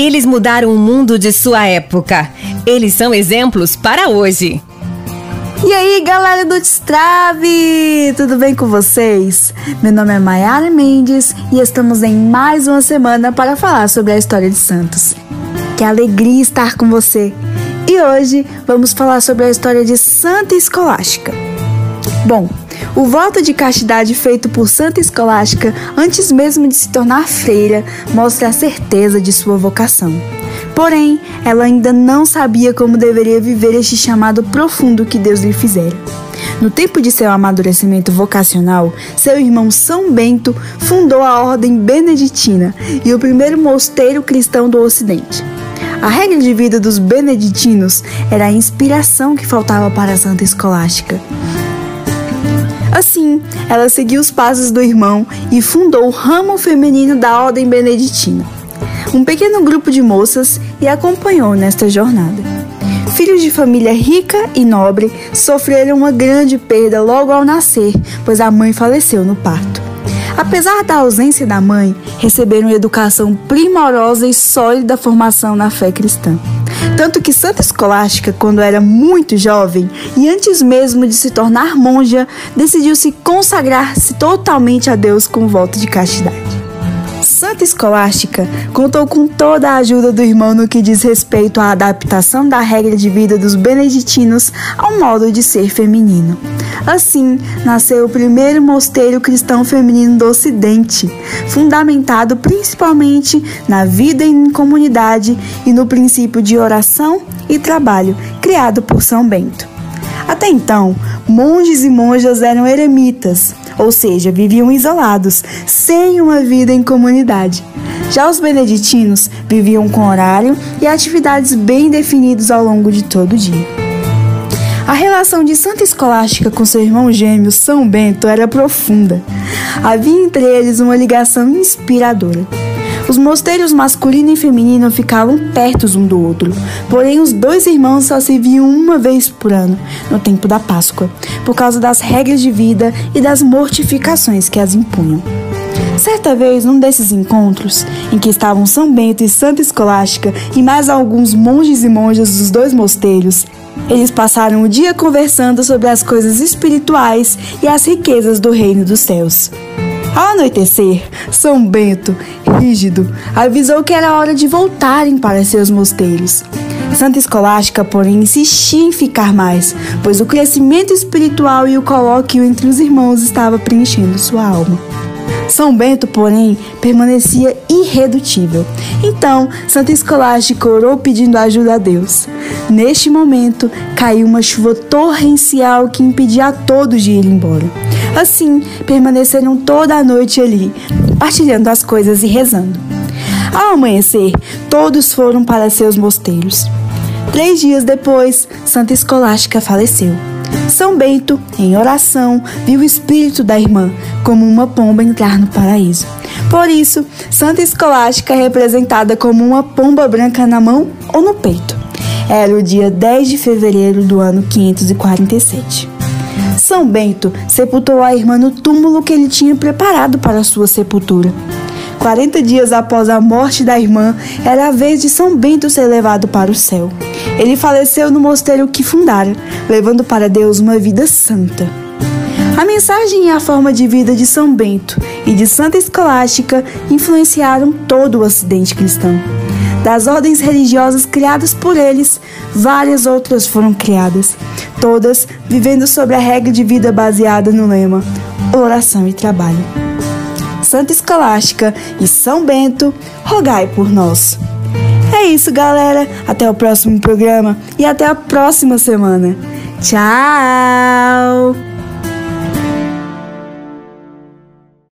Eles mudaram o mundo de sua época. Eles são exemplos para hoje. E aí, galera do Destrave! Tudo bem com vocês? Meu nome é Mayara Mendes e estamos em mais uma semana para falar sobre a história de Santos. Que alegria estar com você! E hoje vamos falar sobre a história de Santa Escolástica. Bom, o voto de castidade feito por Santa Escolástica antes mesmo de se tornar freira mostra a certeza de sua vocação. Porém, ela ainda não sabia como deveria viver este chamado profundo que Deus lhe fizera. No tempo de seu amadurecimento vocacional, seu irmão São Bento fundou a Ordem Beneditina e o primeiro mosteiro cristão do Ocidente. A regra de vida dos beneditinos era a inspiração que faltava para a Santa Escolástica. Assim, ela seguiu os passos do irmão e fundou o ramo feminino da Ordem Beneditina, um pequeno grupo de moças, e acompanhou nesta jornada. Filhos de família rica e nobre sofreram uma grande perda logo ao nascer, pois a mãe faleceu no parto. Apesar da ausência da mãe, receberam educação primorosa e sólida formação na fé cristã. Tanto que Santa Escolástica, quando era muito jovem e antes mesmo de se tornar monja, decidiu se consagrar-se totalmente a Deus com voto de castidade. Santa Escolástica contou com toda a ajuda do irmão no que diz respeito à adaptação da regra de vida dos beneditinos ao modo de ser feminino. Assim, nasceu o primeiro mosteiro cristão feminino do Ocidente, fundamentado principalmente na vida em comunidade e no princípio de oração e trabalho, criado por São Bento. Até então, monges e monjas eram eremitas, ou seja, viviam isolados, sem uma vida em comunidade. Já os beneditinos viviam com horário e atividades bem definidos ao longo de todo o dia. A relação de Santa Escolástica com seu irmão gêmeo São Bento era profunda. Havia entre eles uma ligação inspiradora. Os mosteiros masculino e feminino ficavam perto um do outro, porém os dois irmãos só se viam uma vez por ano, no tempo da Páscoa, por causa das regras de vida e das mortificações que as impunham. Certa vez, num desses encontros, em que estavam São Bento e Santa Escolástica e mais alguns monges e monjas dos dois mosteiros, eles passaram o dia conversando sobre as coisas espirituais e as riquezas do reino dos céus. Ao anoitecer, São Bento, rígido, avisou que era hora de voltarem para seus mosteiros. Santa Escolástica, porém, insistia em ficar mais, pois o crescimento espiritual e o colóquio entre os irmãos estava preenchendo sua alma. São Bento, porém, permanecia irredutível. Então, Santa Escolástica orou pedindo ajuda a Deus. Neste momento, caiu uma chuva torrencial que impedia a todos de ir embora. Assim, permaneceram toda a noite ali, partilhando as coisas e rezando. Ao amanhecer, todos foram para seus mosteiros. Três dias depois, Santa Escolástica faleceu. São Bento, em oração, viu o espírito da irmã como uma pomba entrar no paraíso. Por isso, Santa Escolástica é representada como uma pomba branca na mão ou no peito. Era o dia 10 de fevereiro do ano 547. São Bento sepultou a irmã no túmulo que ele tinha preparado para sua sepultura. 40 dias após a morte da irmã, era a vez de São Bento ser levado para o céu. Ele faleceu no mosteiro que fundara, levando para Deus uma vida santa. A mensagem e a forma de vida de São Bento e de Santa Escolástica influenciaram todo o Ocidente cristão. Das ordens religiosas criadas por eles, várias outras foram criadas, todas vivendo sobre a regra de vida baseada no lema oração e trabalho. Santa Escolástica e São Bento, rogai por nós. É isso, galera. Até o próximo programa e até a próxima semana. Tchau!